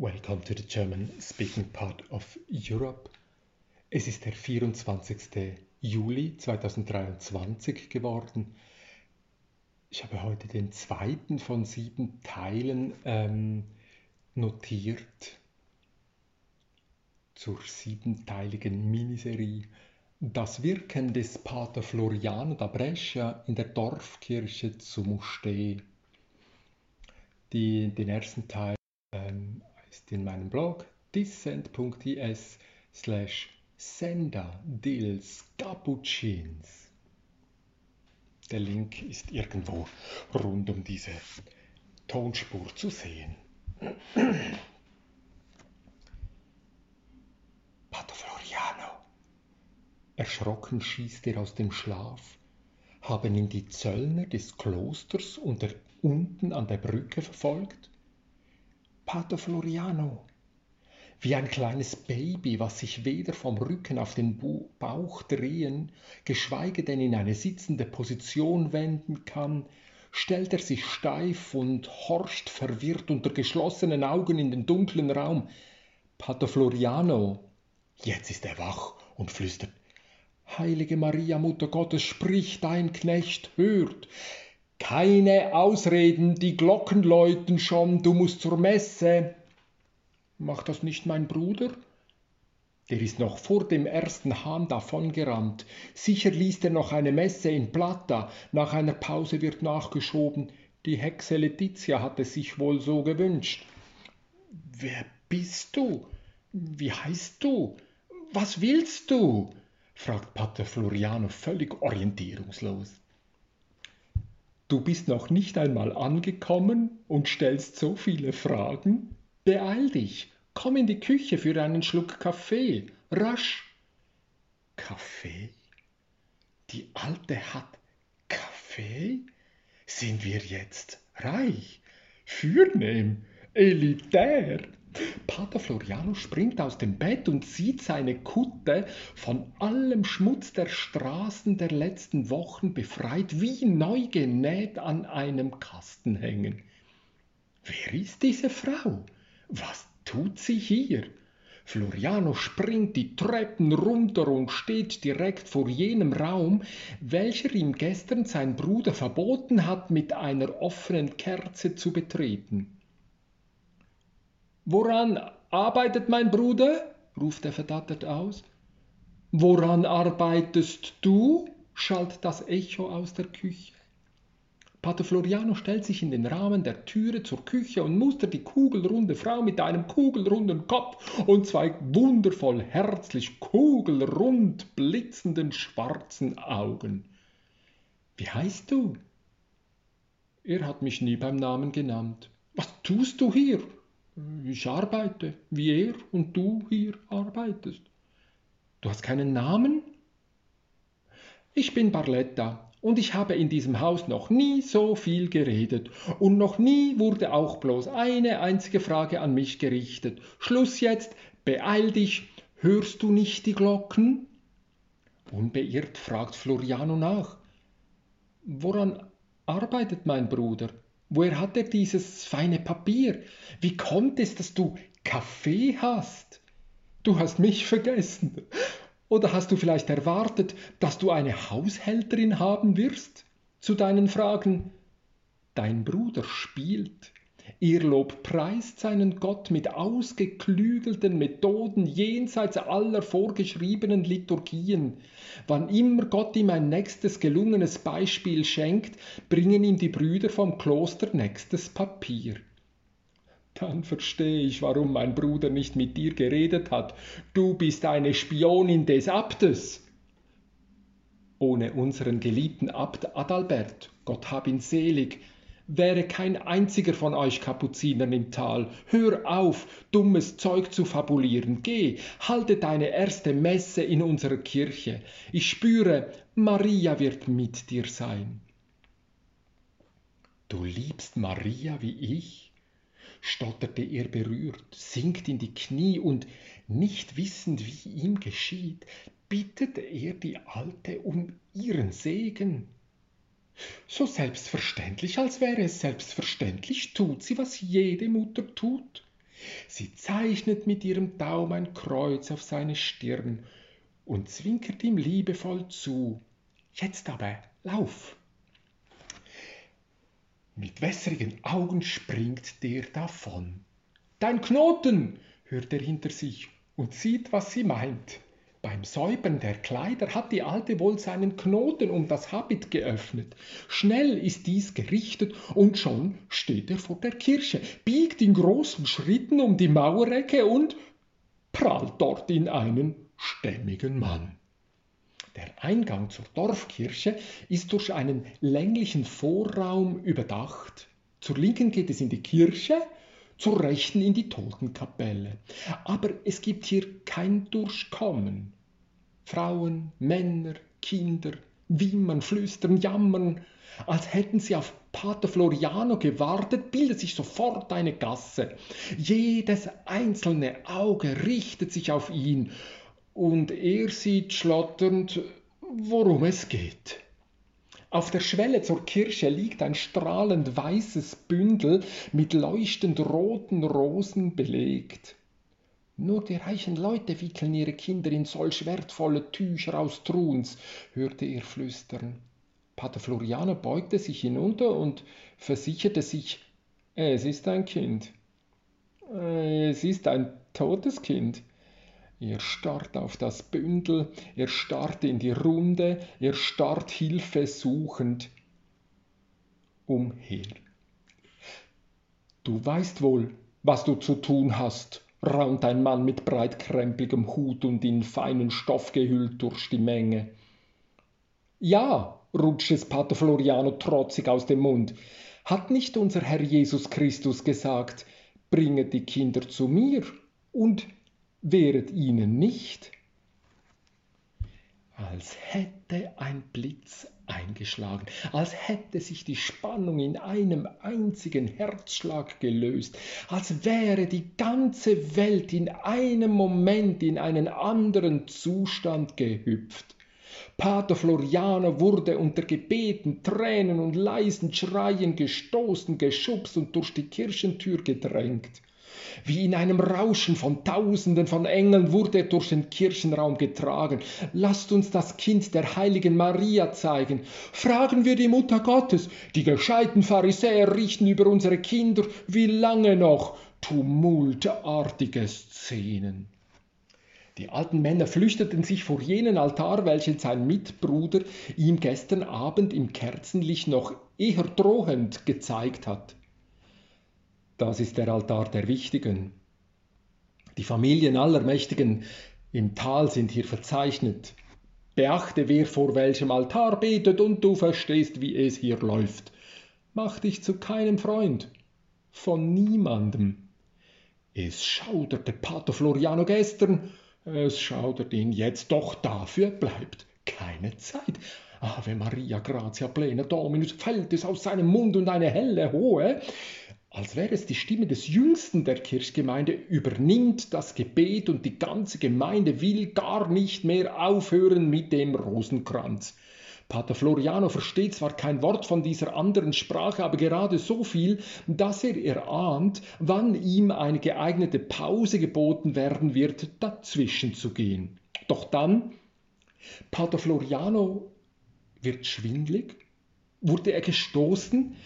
Welcome to the German speaking part of Europe. Es ist der 24. Juli 2023 geworden. Ich habe heute den zweiten von sieben Teilen ähm, notiert zur siebenteiligen Miniserie Das Wirken des Pater Floriano da Brescia in der Dorfkirche zu Mustee. Die, den ersten Teil ist in meinem Blog dissent.is slash sender dils cappuccins. Der Link ist irgendwo rund um diese Tonspur zu sehen. Pater Floriano. Erschrocken schießt er aus dem Schlaf. Haben ihn die Zöllner des Klosters unter, unten an der Brücke verfolgt? Pater Floriano, wie ein kleines Baby, was sich weder vom Rücken auf den Bauch drehen, geschweige denn in eine sitzende Position wenden kann, stellt er sich steif und horcht verwirrt unter geschlossenen Augen in den dunklen Raum. Pater Floriano, jetzt ist er wach und flüstert, Heilige Maria, Mutter Gottes, sprich, dein Knecht hört. Keine Ausreden, die Glocken läuten schon, du musst zur Messe. Macht das nicht mein Bruder? Der ist noch vor dem ersten Hahn davongerannt. Sicher liest er noch eine Messe in Plata. Nach einer Pause wird nachgeschoben. Die Hexe Letizia hat es sich wohl so gewünscht. Wer bist du? Wie heißt du? Was willst du? fragt Pater Floriano völlig orientierungslos. Du bist noch nicht einmal angekommen und stellst so viele Fragen? Beeil dich, komm in die Küche für einen Schluck Kaffee, rasch. Kaffee? Die Alte hat Kaffee? Sind wir jetzt reich, fürnehm, elitär? Pater Floriano springt aus dem Bett und sieht seine Kutte von allem Schmutz der Straßen der letzten Wochen befreit, wie neu genäht an einem Kasten hängen. Wer ist diese Frau? Was tut sie hier? Floriano springt die Treppen runter und steht direkt vor jenem Raum, welcher ihm gestern sein Bruder verboten hat, mit einer offenen Kerze zu betreten. Woran arbeitet mein Bruder? ruft er verdattert aus. Woran arbeitest du? schallt das Echo aus der Küche. Pater Floriano stellt sich in den Rahmen der Türe zur Küche und mustert die kugelrunde Frau mit einem kugelrunden Kopf und zwei wundervoll herzlich kugelrund blitzenden schwarzen Augen. Wie heißt du? Er hat mich nie beim Namen genannt. Was tust du hier? Ich arbeite, wie er und du hier arbeitest. Du hast keinen Namen? Ich bin Barletta und ich habe in diesem Haus noch nie so viel geredet und noch nie wurde auch bloß eine einzige Frage an mich gerichtet. Schluss jetzt, beeil dich, hörst du nicht die Glocken? Unbeirrt fragt Floriano nach. Woran arbeitet mein Bruder? Woher hat er dieses feine Papier? Wie kommt es, dass du Kaffee hast? Du hast mich vergessen. Oder hast du vielleicht erwartet, dass du eine Haushälterin haben wirst? Zu deinen Fragen. Dein Bruder spielt. Ihr Lob preist seinen Gott mit ausgeklügelten Methoden jenseits aller vorgeschriebenen Liturgien. Wann immer Gott ihm ein nächstes gelungenes Beispiel schenkt, bringen ihm die Brüder vom Kloster nächstes Papier. Dann verstehe ich, warum mein Bruder nicht mit dir geredet hat. Du bist eine Spionin des Abtes. Ohne unseren geliebten Abt Adalbert, Gott hab ihn selig, wäre kein einziger von euch Kapuzinern im Tal. Hör auf, dummes Zeug zu fabulieren. Geh, halte deine erste Messe in unserer Kirche. Ich spüre, Maria wird mit dir sein. Du liebst Maria wie ich? stotterte er berührt, sinkt in die Knie und, nicht wissend, wie ihm geschieht, bittet er die Alte um ihren Segen. So selbstverständlich, als wäre es selbstverständlich, tut sie, was jede Mutter tut. Sie zeichnet mit ihrem Daumen ein Kreuz auf seine Stirn und zwinkert ihm liebevoll zu. Jetzt aber, lauf! Mit wässrigen Augen springt der davon. Dein Knoten! hört er hinter sich und sieht, was sie meint. Beim Säubern der Kleider hat die Alte wohl seinen Knoten um das Habit geöffnet. Schnell ist dies gerichtet und schon steht er vor der Kirche, biegt in großen Schritten um die Mauerecke und prallt dort in einen stämmigen Mann. Der Eingang zur Dorfkirche ist durch einen länglichen Vorraum überdacht. Zur Linken geht es in die Kirche, zur Rechten in die Totenkapelle. Aber es gibt hier kein Durchkommen. Frauen, Männer, Kinder wimmern, flüstern, jammern, als hätten sie auf Pater Floriano gewartet, bildet sich sofort eine Gasse. Jedes einzelne Auge richtet sich auf ihn und er sieht schlotternd, worum es geht. Auf der Schwelle zur Kirche liegt ein strahlend weißes Bündel mit leuchtend roten Rosen belegt. Nur die reichen Leute wickeln ihre Kinder in solch wertvolle Tücher aus Truns, hörte er flüstern. Pater Floriano beugte sich hinunter und versicherte sich, es ist ein Kind. Es ist ein totes Kind. Er starrt auf das Bündel, er starrt in die Runde, er starrt hilfesuchend umher. Du weißt wohl, was du zu tun hast, raunt ein Mann mit breitkrempligem Hut und in feinen Stoff gehüllt durch die Menge. Ja, rutscht es Pater Floriano trotzig aus dem Mund. Hat nicht unser Herr Jesus Christus gesagt, bringet die Kinder zu mir und wehret ihnen nicht, als hätte ein Blitz eingeschlagen, als hätte sich die Spannung in einem einzigen Herzschlag gelöst, als wäre die ganze Welt in einem Moment in einen anderen Zustand gehüpft. Pater Floriano wurde unter Gebeten, Tränen und leisen Schreien gestoßen, geschubst und durch die Kirchentür gedrängt. Wie in einem Rauschen von Tausenden von Engeln wurde er durch den Kirchenraum getragen. Lasst uns das Kind der heiligen Maria zeigen. Fragen wir die Mutter Gottes. Die gescheiten Pharisäer richten über unsere Kinder. Wie lange noch? Tumultartige Szenen. Die alten Männer flüchteten sich vor jenen Altar, welchen sein Mitbruder ihm gestern Abend im Kerzenlicht noch eher drohend gezeigt hat. Das ist der Altar der Wichtigen. Die Familien aller Mächtigen im Tal sind hier verzeichnet. Beachte, wer vor welchem Altar betet, und du verstehst, wie es hier läuft. Mach dich zu keinem Freund, von niemandem. Es schauderte Pater Floriano gestern, es schaudert ihn jetzt, doch dafür bleibt keine Zeit. Ave Maria, gratia plena Dominus, fällt es aus seinem Mund und eine helle, hohe, als wäre es die Stimme des Jüngsten der Kirchgemeinde, übernimmt das Gebet und die ganze Gemeinde will gar nicht mehr aufhören mit dem Rosenkranz. Pater Floriano versteht zwar kein Wort von dieser anderen Sprache, aber gerade so viel, dass er erahnt, wann ihm eine geeignete Pause geboten werden wird, dazwischen zu gehen. Doch dann, Pater Floriano wird schwindlig, wurde er gestoßen,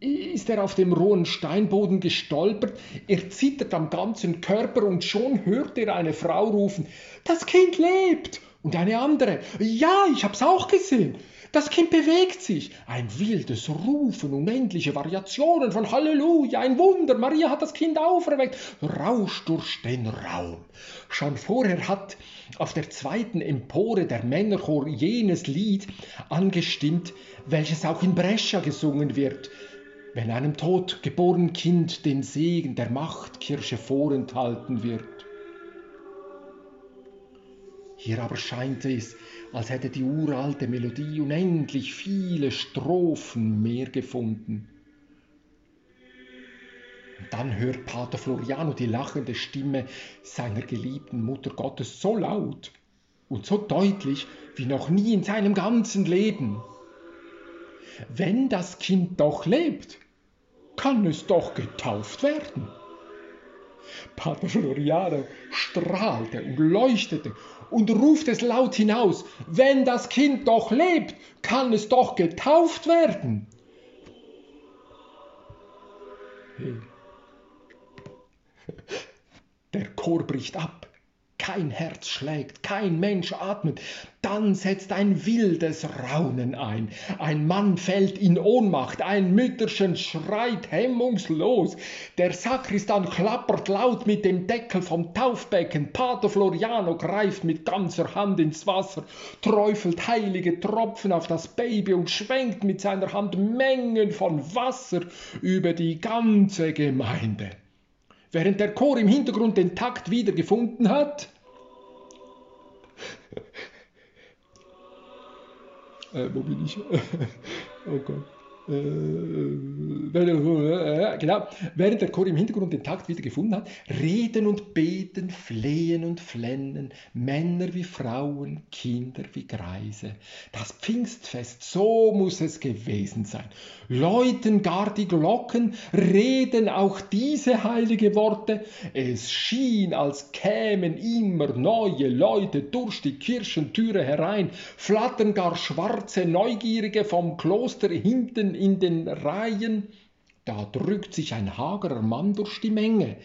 ist er auf dem rohen Steinboden gestolpert, er zittert am ganzen Körper und schon hört er eine Frau rufen, das Kind lebt. Und eine andere, ja, ich hab's auch gesehen. Das Kind bewegt sich. Ein wildes Rufen, unendliche Variationen von Halleluja, ein Wunder, Maria hat das Kind auferweckt, rauscht durch den Raum. Schon vorher hat auf der zweiten Empore der Männerchor jenes Lied angestimmt, welches auch in Brescia gesungen wird wenn einem totgeborenen Kind den Segen der Machtkirche vorenthalten wird. Hier aber scheint es, als hätte die uralte Melodie unendlich viele Strophen mehr gefunden. Und dann hört Pater Floriano die lachende Stimme seiner geliebten Mutter Gottes so laut und so deutlich wie noch nie in seinem ganzen Leben. Wenn das Kind doch lebt, kann es doch getauft werden. Pater Floriano strahlte und leuchtete und ruft es laut hinaus, wenn das Kind doch lebt, kann es doch getauft werden. Der Chor bricht ab kein Herz schlägt, kein Mensch atmet, dann setzt ein wildes Raunen ein. Ein Mann fällt in Ohnmacht, ein Mütterchen schreit hemmungslos. Der Sakristan klappert laut mit dem Deckel vom Taufbecken. Pater Floriano greift mit ganzer Hand ins Wasser, träufelt heilige Tropfen auf das Baby und schwenkt mit seiner Hand Mengen von Wasser über die ganze Gemeinde. Während der Chor im Hintergrund den Takt wiedergefunden hat, äh, wo bin ich? oh Gott. Äh, äh, genau, während der Chor im Hintergrund den Takt wieder gefunden hat, reden und beten, flehen und flennen, Männer wie Frauen, Kinder wie Greise. Das Pfingstfest, so muss es gewesen sein. Läuten gar die Glocken, reden auch diese heilige Worte. Es schien, als kämen immer neue Leute durch die Kirchentüre herein, flattern gar schwarze Neugierige vom Kloster hinten in den Reihen, da drückt sich ein hagerer Mann durch die Menge.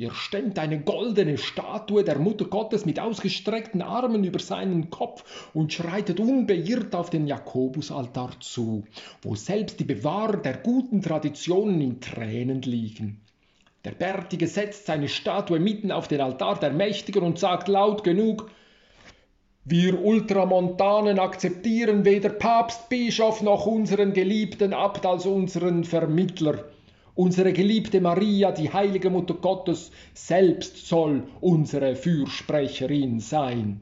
Er stemmt eine goldene Statue der Mutter Gottes mit ausgestreckten Armen über seinen Kopf und schreitet unbeirrt auf den Jakobusaltar zu, wo selbst die Bewahrer der guten Traditionen in Tränen liegen. Der Bärtige setzt seine Statue mitten auf den Altar der Mächtigen und sagt laut genug, wir Ultramontanen akzeptieren weder Papst, Bischof noch unseren geliebten Abt als unseren Vermittler. Unsere geliebte Maria, die heilige Mutter Gottes, selbst soll unsere Fürsprecherin sein.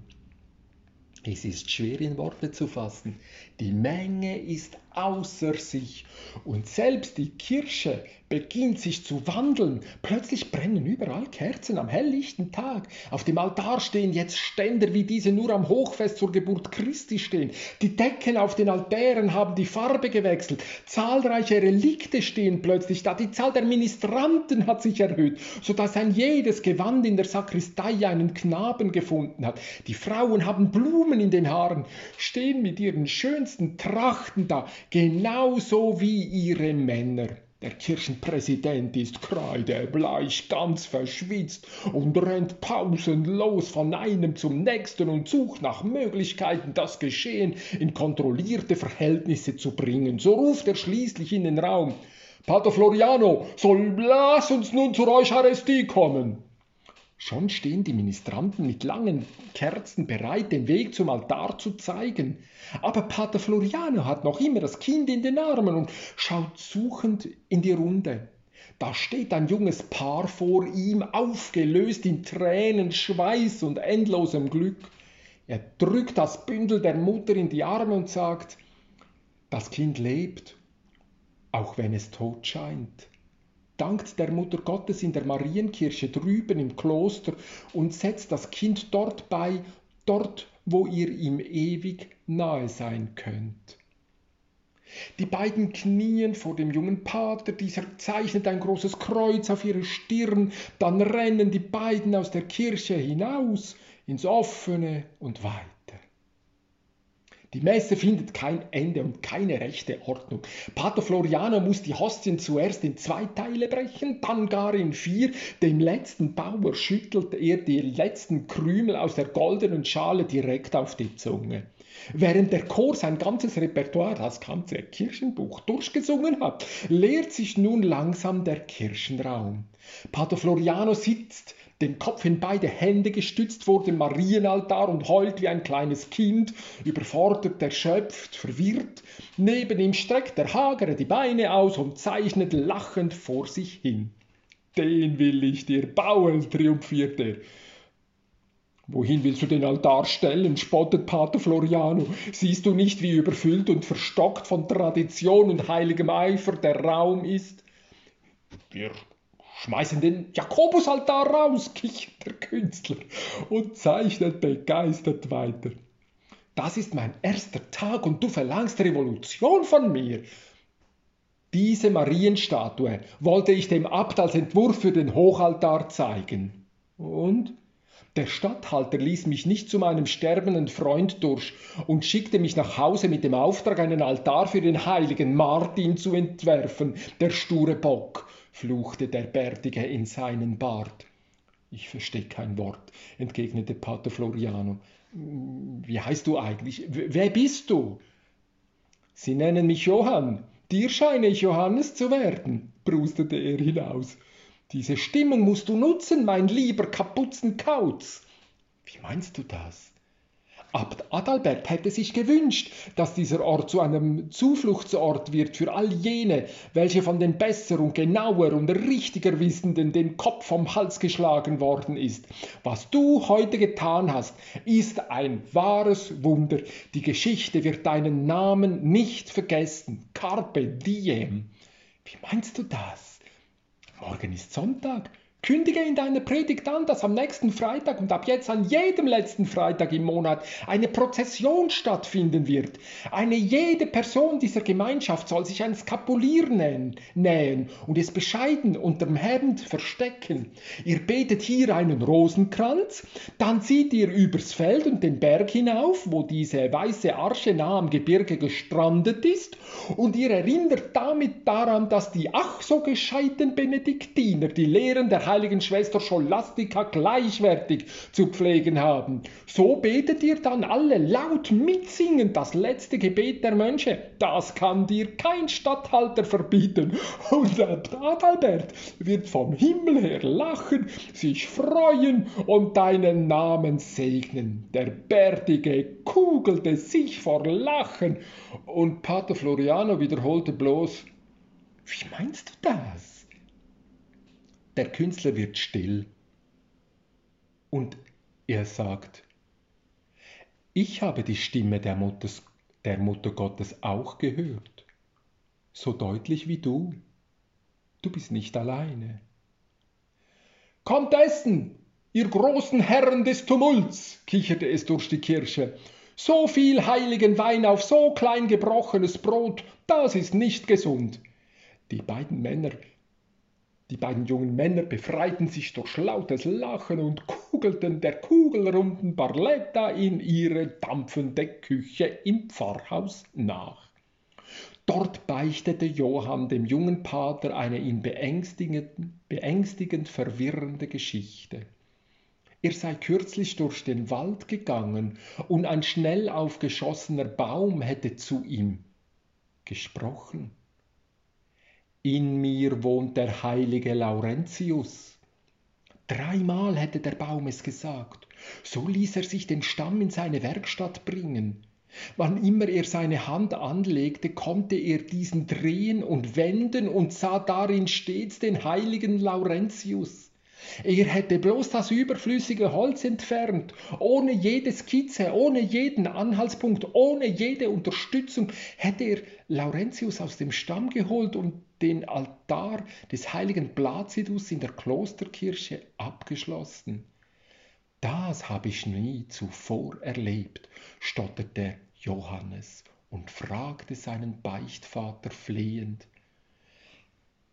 Es ist schwer in Worte zu fassen. Die Menge ist außer sich und selbst die Kirche beginnt sich zu wandeln. Plötzlich brennen überall Kerzen am helllichten Tag. Auf dem Altar stehen jetzt Ständer, wie diese nur am Hochfest zur Geburt Christi stehen. Die Decken auf den Altären haben die Farbe gewechselt. Zahlreiche Relikte stehen plötzlich da. Die Zahl der Ministranten hat sich erhöht, sodass ein jedes Gewand in der Sakristei einen Knaben gefunden hat. Die Frauen haben Blumen in den Haaren, stehen mit ihren schönsten Trachten da, genauso wie ihre Männer. Der Kirchenpräsident ist kreidebleich, ganz verschwitzt und rennt pausenlos von einem zum nächsten und sucht nach Möglichkeiten, das Geschehen in kontrollierte Verhältnisse zu bringen. So ruft er schließlich in den Raum. Pater Floriano, soll lass uns nun zur Eucharistie kommen. Schon stehen die Ministranten mit langen Kerzen bereit, den Weg zum Altar zu zeigen. Aber Pater Floriano hat noch immer das Kind in den Armen und schaut suchend in die Runde. Da steht ein junges Paar vor ihm, aufgelöst in Tränen, Schweiß und endlosem Glück. Er drückt das Bündel der Mutter in die Arme und sagt, das Kind lebt, auch wenn es tot scheint dankt der Mutter Gottes in der Marienkirche drüben im Kloster und setzt das Kind dort bei, dort, wo ihr ihm ewig nahe sein könnt. Die beiden knien vor dem jungen Pater, dieser zeichnet ein großes Kreuz auf ihre Stirn, dann rennen die beiden aus der Kirche hinaus ins offene und weit. Die Messe findet kein Ende und keine rechte Ordnung. Pater Floriano muss die Hostien zuerst in zwei Teile brechen, dann gar in vier. Dem letzten Bauer schüttelt er die letzten Krümel aus der goldenen Schale direkt auf die Zunge. Während der Chor sein ganzes Repertoire, das ganze Kirchenbuch, durchgesungen hat, leert sich nun langsam der Kirchenraum. Pater Floriano sitzt den Kopf in beide Hände gestützt vor dem Marienaltar und heult wie ein kleines Kind, überfordert, erschöpft, verwirrt. Neben ihm streckt der Hagere die Beine aus und zeichnet lachend vor sich hin. Den will ich dir bauen, triumphiert er. Wohin willst du den Altar stellen? spottet Pater Floriano. Siehst du nicht, wie überfüllt und verstockt von Tradition und heiligem Eifer der Raum ist? Wir schmeißen den Jakobusaltar raus, kichert der Künstler und zeichnet begeistert weiter. Das ist mein erster Tag und du verlangst Revolution von mir. Diese Marienstatue wollte ich dem Abt als Entwurf für den Hochaltar zeigen. Und? Der Statthalter ließ mich nicht zu meinem sterbenden Freund durch und schickte mich nach Hause mit dem Auftrag, einen Altar für den heiligen Martin zu entwerfen. Der sture Bock, fluchte der Bärtige in seinen Bart. Ich verstehe kein Wort, entgegnete Pater Floriano. Wie heißt du eigentlich? Wer bist du? Sie nennen mich Johann. Dir scheine ich Johannes zu werden, brustete er hinaus. Diese Stimmung musst du nutzen, mein lieber Kapuzenkauz. Wie meinst du das? Abt Adalbert hätte sich gewünscht, dass dieser Ort zu einem Zufluchtsort wird für all jene, welche von den besser und genauer und richtiger Wissenden den Kopf vom Hals geschlagen worden ist. Was du heute getan hast, ist ein wahres Wunder. Die Geschichte wird deinen Namen nicht vergessen. Carpe diem. Wie meinst du das? Morgen ist Sonntag. Kündige in deiner Predigt an, dass am nächsten Freitag und ab jetzt an jedem letzten Freitag im Monat eine Prozession stattfinden wird. Eine jede Person dieser Gemeinschaft soll sich ein Skapulier nähen, nähen und es bescheiden unterm Hemd verstecken. Ihr betet hier einen Rosenkranz, dann zieht ihr übers Feld und den Berg hinauf, wo diese weiße Arche nah am Gebirge gestrandet ist, und ihr erinnert damit daran, dass die ach so gescheiten Benediktiner die Lehren der heiligen Schwester Scholastica gleichwertig zu pflegen haben. So betet ihr dann alle laut mitsingend das letzte Gebet der Mönche. Das kann dir kein Statthalter verbieten. Und der Adalbert wird vom Himmel her lachen, sich freuen und deinen Namen segnen. Der Bärtige kugelte sich vor Lachen und Pater Floriano wiederholte bloß, wie meinst du das? Der Künstler wird still und er sagt, ich habe die Stimme der, Mutters, der Mutter Gottes auch gehört, so deutlich wie du. Du bist nicht alleine. Kommt essen, ihr großen Herren des Tumults, kicherte es durch die Kirche. So viel heiligen Wein auf so klein gebrochenes Brot, das ist nicht gesund. Die beiden Männer die beiden jungen Männer befreiten sich durch lautes Lachen und kugelten der kugelrunden Barletta in ihre dampfende Küche im Pfarrhaus nach. Dort beichtete Johann dem jungen Pater eine ihn beängstigend, beängstigend verwirrende Geschichte. Er sei kürzlich durch den Wald gegangen und ein schnell aufgeschossener Baum hätte zu ihm gesprochen. In mir wohnt der heilige Laurentius. Dreimal hätte der Baum es gesagt. So ließ er sich den Stamm in seine Werkstatt bringen. Wann immer er seine Hand anlegte, konnte er diesen drehen und wenden und sah darin stets den heiligen Laurentius. Er hätte bloß das überflüssige Holz entfernt, ohne jede Skizze, ohne jeden Anhaltspunkt, ohne jede Unterstützung, hätte er Laurentius aus dem Stamm geholt und den Altar des heiligen Placidus in der Klosterkirche abgeschlossen. Das habe ich nie zuvor erlebt, stotterte Johannes und fragte seinen Beichtvater flehend.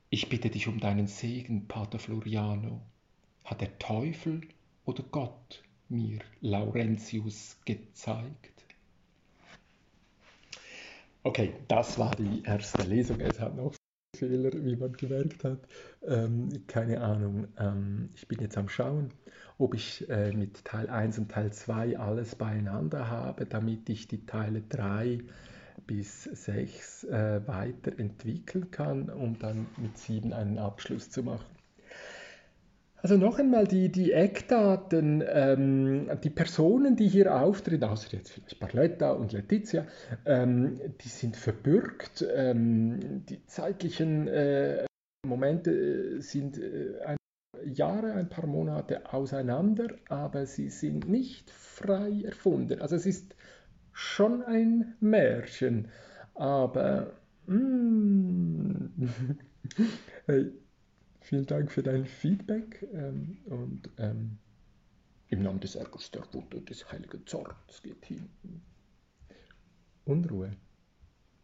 Ich bitte dich um deinen Segen, Pater Floriano. Hat der Teufel oder Gott mir Laurentius gezeigt? Okay, das war die erste Lesung. Es hat noch Fehler, wie man gemerkt hat. Ähm, keine Ahnung. Ähm, ich bin jetzt am Schauen, ob ich äh, mit Teil 1 und Teil 2 alles beieinander habe, damit ich die Teile 3 bis 6 äh, weiterentwickeln kann, um dann mit 7 einen Abschluss zu machen. Also noch einmal die, die Eckdaten, ähm, die Personen, die hier auftreten, außer jetzt vielleicht Barletta und Letizia, ähm, die sind verbürgt. Ähm, die zeitlichen äh, Momente sind äh, ein Jahre, ein paar Monate auseinander, aber sie sind nicht frei erfunden. Also es ist schon ein Märchen, aber mm, Vielen Dank für dein Feedback ähm, und ähm, im Namen des Ärgers der Wut und des heiligen Zorns geht hin. Unruhe.